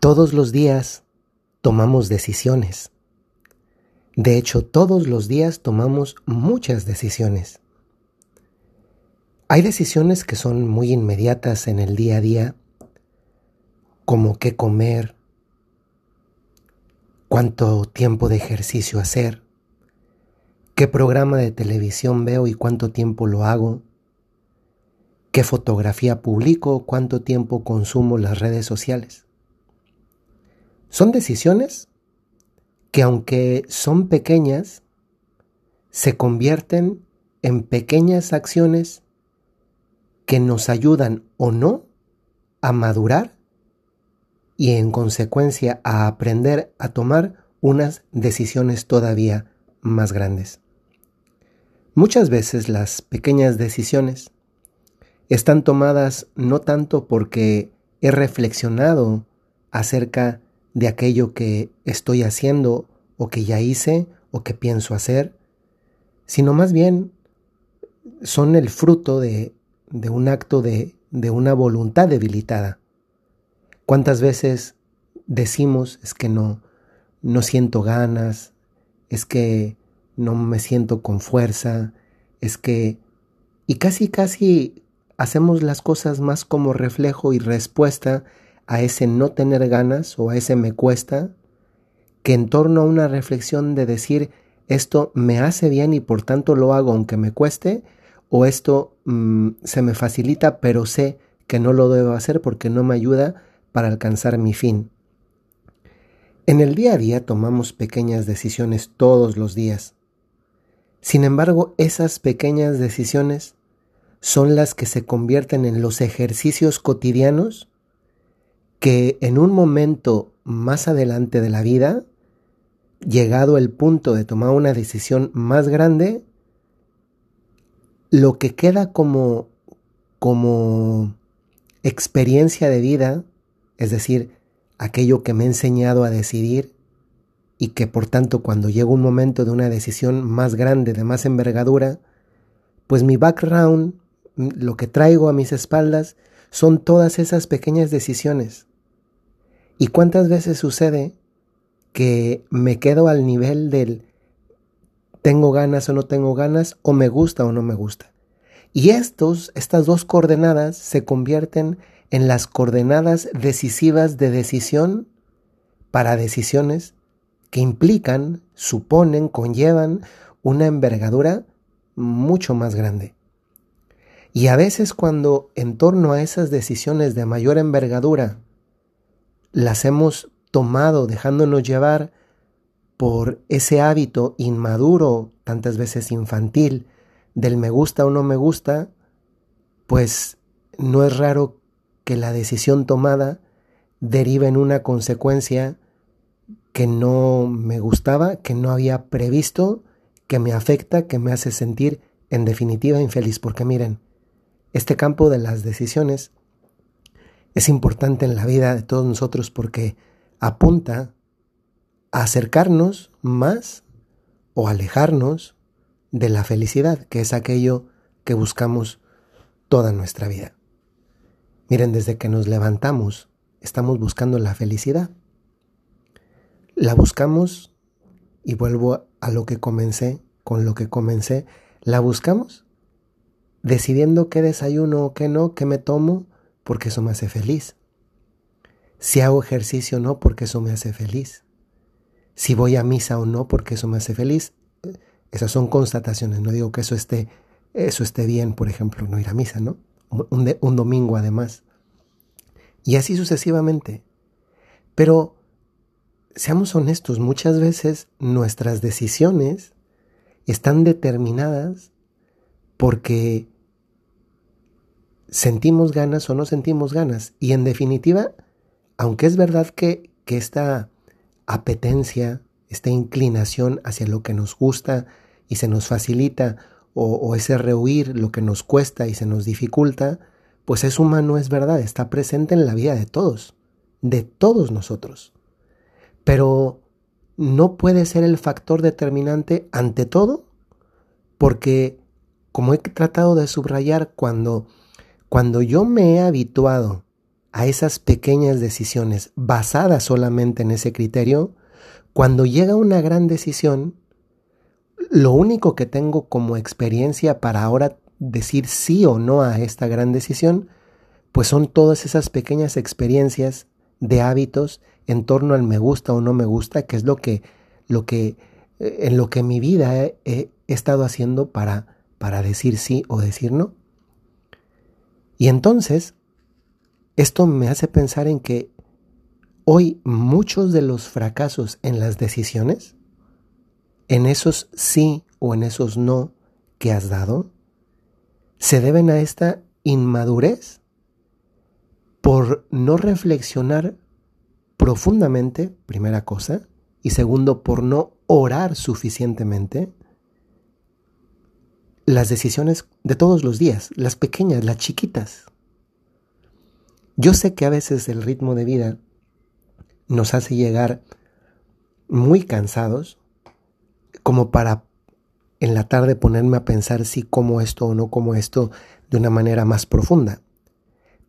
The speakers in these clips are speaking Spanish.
Todos los días tomamos decisiones. De hecho, todos los días tomamos muchas decisiones. Hay decisiones que son muy inmediatas en el día a día, como qué comer, cuánto tiempo de ejercicio hacer, qué programa de televisión veo y cuánto tiempo lo hago, qué fotografía publico, cuánto tiempo consumo las redes sociales. Son decisiones que aunque son pequeñas, se convierten en pequeñas acciones que nos ayudan o no a madurar y en consecuencia a aprender a tomar unas decisiones todavía más grandes. Muchas veces las pequeñas decisiones están tomadas no tanto porque he reflexionado acerca de aquello que estoy haciendo o que ya hice o que pienso hacer, sino más bien son el fruto de, de un acto de, de una voluntad debilitada. ¿Cuántas veces decimos es que no, no siento ganas, es que no me siento con fuerza, es que... Y casi, casi hacemos las cosas más como reflejo y respuesta a ese no tener ganas o a ese me cuesta, que en torno a una reflexión de decir esto me hace bien y por tanto lo hago aunque me cueste, o esto mm, se me facilita pero sé que no lo debo hacer porque no me ayuda para alcanzar mi fin. En el día a día tomamos pequeñas decisiones todos los días. Sin embargo, esas pequeñas decisiones son las que se convierten en los ejercicios cotidianos que en un momento más adelante de la vida, llegado el punto de tomar una decisión más grande, lo que queda como, como experiencia de vida es decir, aquello que me ha enseñado a decidir y que por tanto cuando llega un momento de una decisión más grande, de más envergadura, pues mi background, lo que traigo a mis espaldas, son todas esas pequeñas decisiones. ¿Y cuántas veces sucede que me quedo al nivel del tengo ganas o no tengo ganas, o me gusta o no me gusta? Y estos, estas dos coordenadas se convierten en las coordenadas decisivas de decisión para decisiones que implican, suponen, conllevan una envergadura mucho más grande. Y a veces cuando en torno a esas decisiones de mayor envergadura las hemos tomado dejándonos llevar por ese hábito inmaduro, tantas veces infantil, del me gusta o no me gusta, pues no es raro que la decisión tomada deriva en una consecuencia que no me gustaba, que no había previsto, que me afecta, que me hace sentir en definitiva infeliz. Porque miren, este campo de las decisiones es importante en la vida de todos nosotros porque apunta a acercarnos más o alejarnos de la felicidad, que es aquello que buscamos toda nuestra vida. Miren, desde que nos levantamos, estamos buscando la felicidad. La buscamos, y vuelvo a lo que comencé, con lo que comencé, la buscamos decidiendo qué desayuno o qué no, qué me tomo, porque eso me hace feliz. Si hago ejercicio o no, porque eso me hace feliz. Si voy a misa o no, porque eso me hace feliz. Esas son constataciones, no digo que eso esté, eso esté bien, por ejemplo, no ir a misa, ¿no? un, domingo además. Y así sucesivamente. Pero seamos honestos, muchas veces nuestras decisiones están determinadas porque sentimos ganas o no sentimos ganas. Y en definitiva, aunque es verdad que, que esta apetencia, esta inclinación hacia lo que nos gusta y se nos facilita o, ese rehuir lo que nos cuesta y se nos dificulta, pues es humano, es verdad, está presente en la vida de todos, de todos nosotros. Pero no puede ser el factor determinante ante todo, porque como he tratado de subrayar, cuando, cuando yo me he habituado a esas pequeñas decisiones basadas solamente en ese criterio, cuando llega una gran decisión, lo único que tengo como experiencia para ahora decir sí o no a esta gran decisión, pues son todas esas pequeñas experiencias de hábitos en torno al me gusta o no me gusta, que es lo que, lo que eh, en lo que mi vida he, he estado haciendo para, para decir sí o decir no. Y entonces, esto me hace pensar en que hoy muchos de los fracasos en las decisiones, en esos sí o en esos no que has dado, se deben a esta inmadurez por no reflexionar profundamente, primera cosa, y segundo, por no orar suficientemente, las decisiones de todos los días, las pequeñas, las chiquitas. Yo sé que a veces el ritmo de vida nos hace llegar muy cansados, como para en la tarde ponerme a pensar si como esto o no como esto de una manera más profunda.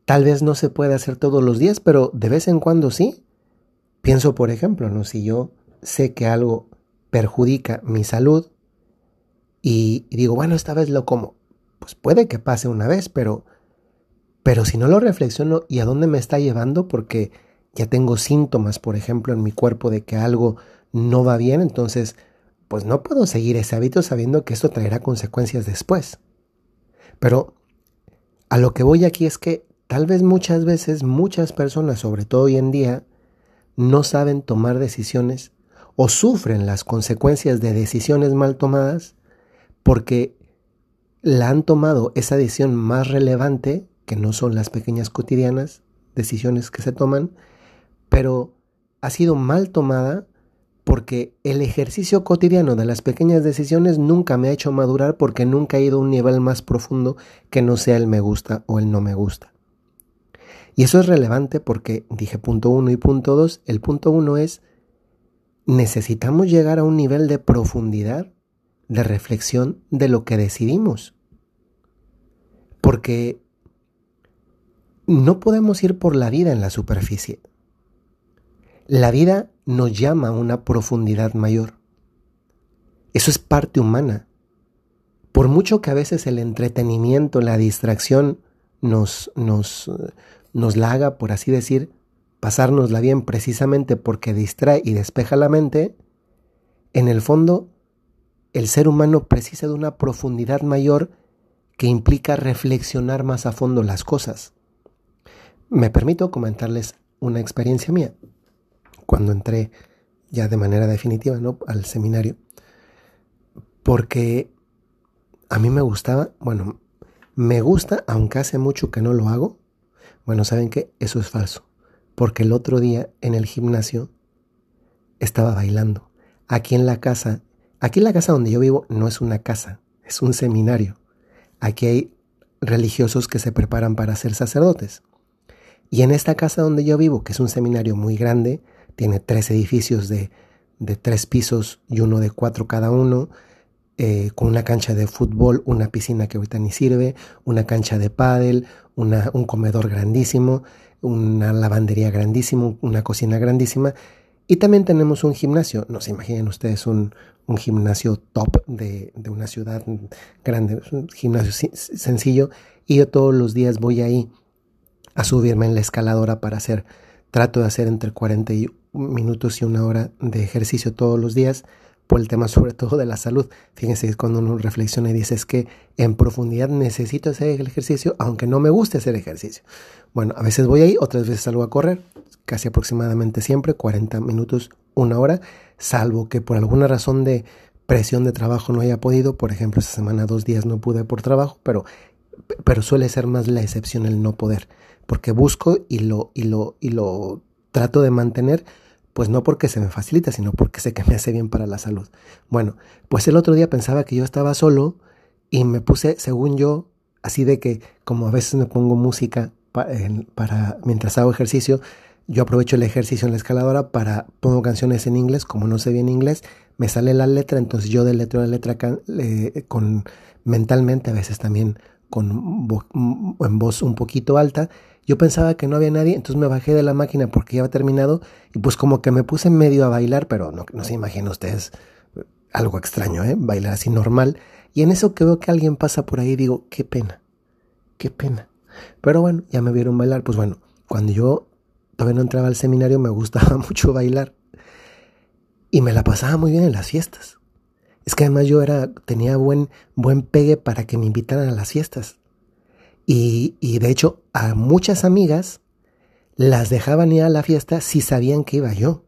Tal vez no se puede hacer todos los días, pero de vez en cuando sí. Pienso, por ejemplo, ¿no? si yo sé que algo perjudica mi salud y, digo, bueno, esta vez lo como, pues puede que pase una vez, pero, pero si no lo reflexiono y a dónde me está llevando, porque ya tengo síntomas, por ejemplo, en mi cuerpo de que algo no va bien, entonces, pues no puedo seguir ese hábito sabiendo que esto traerá consecuencias después. Pero a lo que voy aquí es que tal vez muchas veces muchas personas, sobre todo hoy en día, no saben tomar decisiones o sufren las consecuencias de decisiones mal tomadas porque la han tomado esa decisión más relevante, que no son las pequeñas cotidianas decisiones que se toman, pero ha sido mal tomada porque el ejercicio cotidiano de las pequeñas decisiones nunca me ha hecho madurar porque nunca he ido a un nivel más profundo que no sea el me gusta o el no me gusta. Y eso es relevante porque dije punto uno y punto dos. El punto uno es, necesitamos llegar a un nivel de profundidad, de reflexión de lo que decidimos. Porque no podemos ir por la vida en la superficie. La vida nos llama a una profundidad mayor. Eso es parte humana. Por mucho que a veces el entretenimiento, la distracción nos, nos, nos la haga, por así decir, pasárnosla bien precisamente porque distrae y despeja la mente, en el fondo el ser humano precisa de una profundidad mayor que implica reflexionar más a fondo las cosas. Me permito comentarles una experiencia mía. Cuando entré ya de manera definitiva ¿no? al seminario, porque a mí me gustaba, bueno, me gusta, aunque hace mucho que no lo hago, bueno, ¿saben qué? Eso es falso. Porque el otro día en el gimnasio estaba bailando. Aquí en la casa, aquí en la casa donde yo vivo no es una casa, es un seminario. Aquí hay religiosos que se preparan para ser sacerdotes. Y en esta casa donde yo vivo, que es un seminario muy grande, tiene tres edificios de, tres pisos y uno de cuatro cada uno, eh, con una cancha de fútbol, una piscina que ahorita ni sirve, una cancha de pádel, un comedor grandísimo, una lavandería grandísima, una cocina grandísima. Y también tenemos un gimnasio. No se imaginen ustedes un, un gimnasio top de, de, una ciudad grande, un gimnasio sencillo. Y yo todos los días voy ahí a subirme en la escaladora para hacer, trato de hacer entre 40 minutos y una hora de ejercicio todos los días por el tema sobre todo de la salud. Fíjense cuando uno reflexiona y dice es que en profundidad necesito hacer el ejercicio aunque no me guste hacer ejercicio. Bueno, a veces voy ahí, otras veces salgo a correr, casi aproximadamente siempre 40 minutos, una hora, salvo que por alguna razón de presión de trabajo no haya podido, por ejemplo, esta semana dos días no pude por trabajo, pero, pero suele ser más la excepción el no poder, porque busco y lo, y lo, y lo trato de mantener pues no porque se me facilita, sino porque sé que me hace bien para la salud. Bueno, pues el otro día pensaba que yo estaba solo y me puse, según yo, así de que como a veces me pongo música para, mientras hago ejercicio, yo aprovecho el ejercicio en la escaladora para pongo canciones en inglés, como no sé bien inglés, me sale la letra, entonces yo de letra a letra con mentalmente a veces también con en voz un poquito alta. Yo pensaba que no había nadie, entonces me bajé de la máquina porque ya había terminado y pues como que me puse medio a bailar, pero no, no se imaginan ustedes algo extraño, ¿eh? Bailar así normal. Y en eso que veo que alguien pasa por ahí digo, qué pena, qué pena. Pero bueno, ya me vieron bailar, pues bueno, cuando yo todavía no entraba al seminario me gustaba mucho bailar y me la pasaba muy bien en las fiestas. Es que además yo era, tenía buen, buen pegue para que me invitaran a las fiestas. Y, y de hecho a muchas amigas las dejaban ir a la fiesta si sabían que iba yo.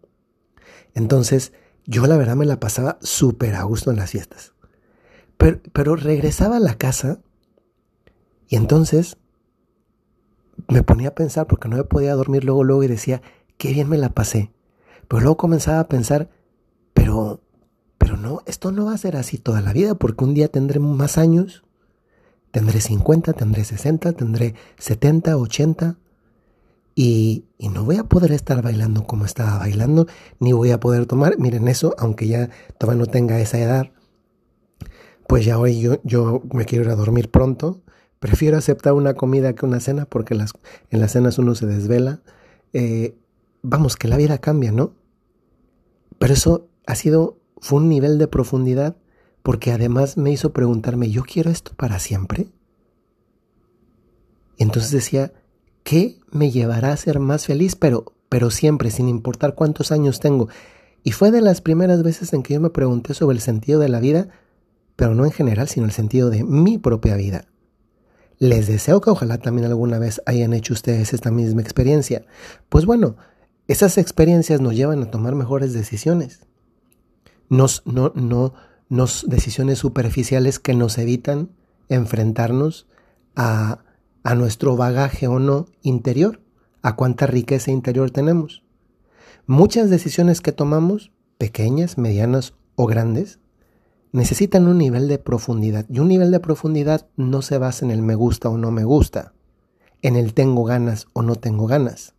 Entonces yo la verdad me la pasaba súper a gusto en las fiestas. Pero, pero regresaba a la casa y entonces me ponía a pensar porque no me podía dormir luego, luego y decía, qué bien me la pasé. Pero luego comenzaba a pensar, pero, pero no, esto no va a ser así toda la vida porque un día tendré más años, tendré 50, tendré 60, tendré 70, 80 y, y no voy a poder estar bailando como estaba bailando, ni voy a poder tomar, miren eso, aunque ya todavía no tenga esa edad, pues ya hoy yo, yo me quiero ir a dormir pronto Prefiero aceptar una comida que una cena porque en las cenas uno se desvela. Eh, vamos, que la vida cambia, ¿no? Pero eso ha sido, fue un nivel de profundidad porque además me hizo preguntarme, ¿yo quiero esto para siempre? Y entonces decía, ¿qué me llevará a ser más feliz? Pero, pero siempre, sin importar cuántos años tengo. Y fue de las primeras veces en que yo me pregunté sobre el sentido de la vida, pero no en general, sino el sentido de mi propia vida. Les deseo que ojalá también alguna vez hayan hecho ustedes esta misma experiencia. Pues bueno, esas experiencias nos llevan a tomar mejores decisiones. Nos, no, no, nos decisiones superficiales que nos evitan enfrentarnos a, a nuestro bagaje o no interior, a cuánta riqueza interior tenemos. Muchas decisiones que tomamos, pequeñas, medianas o grandes, necesitan un nivel de profundidad. Y un nivel de profundidad no se basa en el me gusta o no me gusta, en el tengo ganas o no tengo ganas.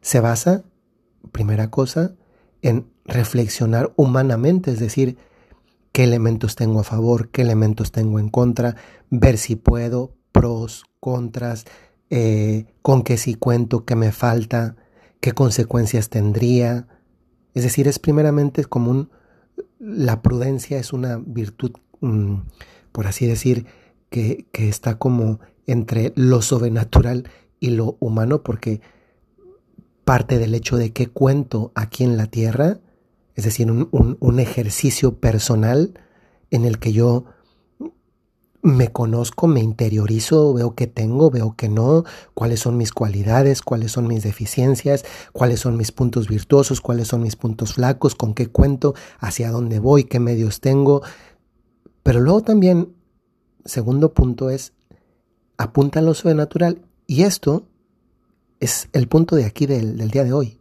Se basa, primera cosa, en reflexionar humanamente, es decir, qué elementos tengo a favor, qué elementos tengo en contra, ver si puedo, pros, contras, eh, con qué si cuento, qué me falta, qué consecuencias tendría. Es decir, es primeramente como un, la prudencia es una virtud, mm, por así decir, que, está como entre lo sobrenatural y lo humano, porque parte del hecho de que cuento aquí en la tierra, es decir, un ejercicio personal en el que yo me conozco, me interiorizo, veo que tengo, veo que no, cuáles son mis cualidades, cuáles son mis deficiencias, cuáles son mis puntos virtuosos, cuáles son mis puntos flacos, con qué cuento, hacia dónde voy, qué medios tengo. Pero luego también, segundo punto es, apunta a lo sobrenatural. Y esto es el punto de aquí del, del día de hoy.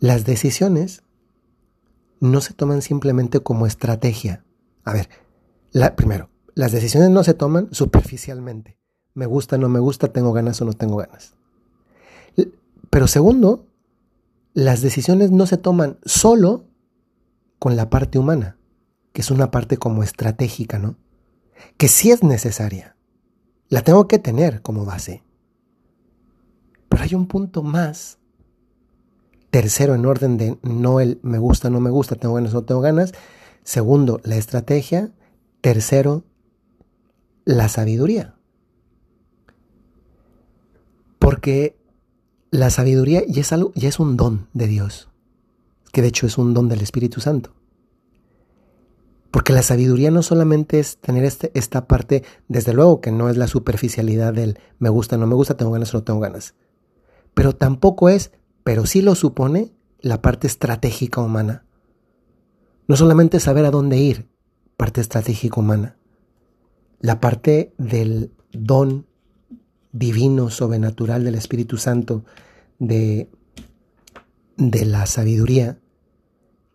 Las decisiones no se toman simplemente como estrategia. A ver, primero, las decisiones no se toman superficialmente. Me gusta, no me gusta, tengo ganas o no tengo ganas. Pero segundo, las decisiones no se toman solo con la parte humana, que es una parte como estratégica, ¿no? Que sí es necesaria. La tengo que tener como base. Pero hay un punto más, tercero en orden de no el me gusta, no me gusta, tengo ganas o no tengo ganas. Segundo, la estrategia. Tercero, la sabiduría. Porque la sabiduría ya es, algo, ya es un don de Dios, que de hecho es un don del Espíritu Santo. Porque la sabiduría no solamente es tener este, esta parte, desde luego que no es la superficialidad del me gusta, no me gusta, tengo ganas o no tengo ganas. Pero tampoco es, pero sí lo supone, la parte estratégica humana. No solamente saber a dónde ir, parte estratégica humana, la parte del don divino, sobrenatural del Espíritu Santo, de, de la sabiduría,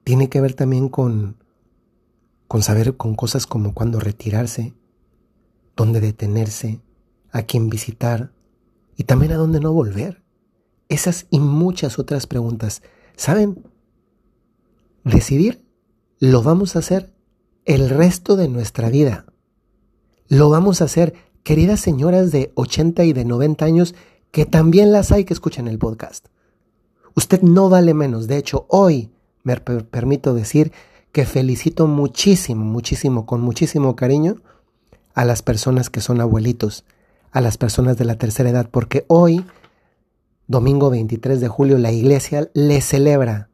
tiene que ver también con, con saber con cosas como cuándo retirarse, dónde detenerse, a quién visitar y también a dónde no volver. Esas y muchas otras preguntas. ¿Saben? Decidir lo vamos a hacer el resto de nuestra vida. Lo vamos a hacer, queridas señoras de 80 y de 90 años, que también las hay que escuchan el podcast. Usted no vale menos. De hecho, hoy me permito decir que felicito muchísimo, muchísimo, con muchísimo cariño a las personas que son abuelitos, a las personas de la tercera edad, porque hoy, domingo 23 de julio, la iglesia le celebra.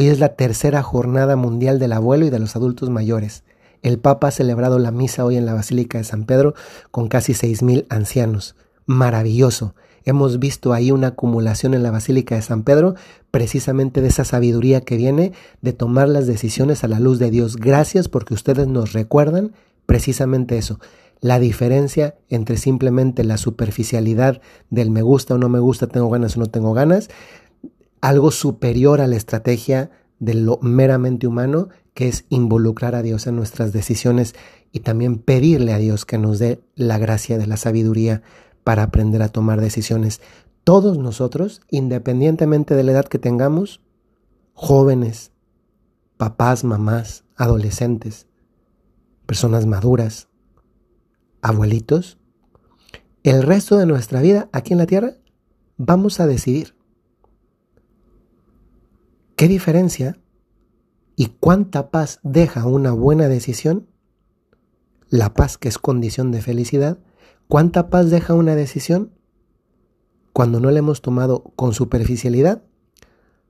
Hoy es la tercera jornada mundial del abuelo y de los adultos mayores. El Papa ha celebrado la misa hoy en la Basílica de San Pedro con casi 6.000 ancianos. Maravilloso. Hemos visto ahí una acumulación en la Basílica de San Pedro precisamente de esa sabiduría que viene de tomar las decisiones a la luz de Dios. Gracias porque ustedes nos recuerdan precisamente eso, la diferencia entre simplemente la superficialidad del me gusta o no me gusta, tengo ganas o no tengo ganas, algo superior a la estrategia de lo meramente humano, que es involucrar a Dios en nuestras decisiones y también pedirle a Dios que nos dé la gracia de la sabiduría para aprender a tomar decisiones. Todos nosotros, independientemente de la edad que tengamos, jóvenes, papás, mamás, adolescentes, personas maduras, abuelitos, el resto de nuestra vida aquí en la tierra vamos a decidir. ¿Qué diferencia y cuánta paz deja una buena decisión? La paz que es condición de felicidad. ¿Cuánta paz deja una decisión cuando no la hemos tomado con superficialidad,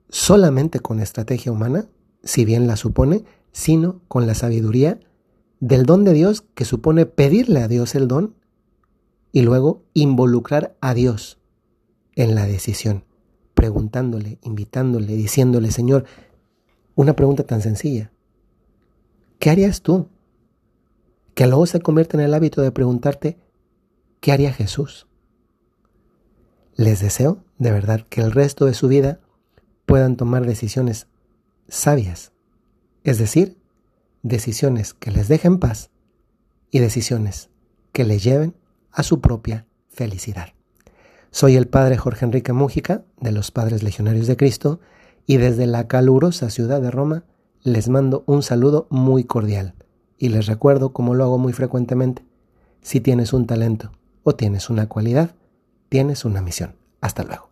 solamente con estrategia humana, si bien la supone, sino con la sabiduría del don de Dios que supone pedirle a Dios el don y luego involucrar a Dios en la decisión, preguntándole, invitándole, diciéndole, Señor, una pregunta tan sencilla. ¿Qué harías tú? Que luego se convierte en el hábito de preguntarte, ¿qué haría Jesús? Les deseo, de verdad, que el resto de su vida puedan tomar decisiones sabias, es decir, decisiones que les dejen paz y decisiones que les lleven a su propia felicidad. Soy el Padre Jorge Enrique Mújica de los Padres Legionarios de Cristo y desde la calurosa ciudad de Roma les mando un saludo muy cordial y les recuerdo, como lo hago muy frecuentemente, si tienes un talento o tienes una cualidad, tienes una misión. Hasta luego.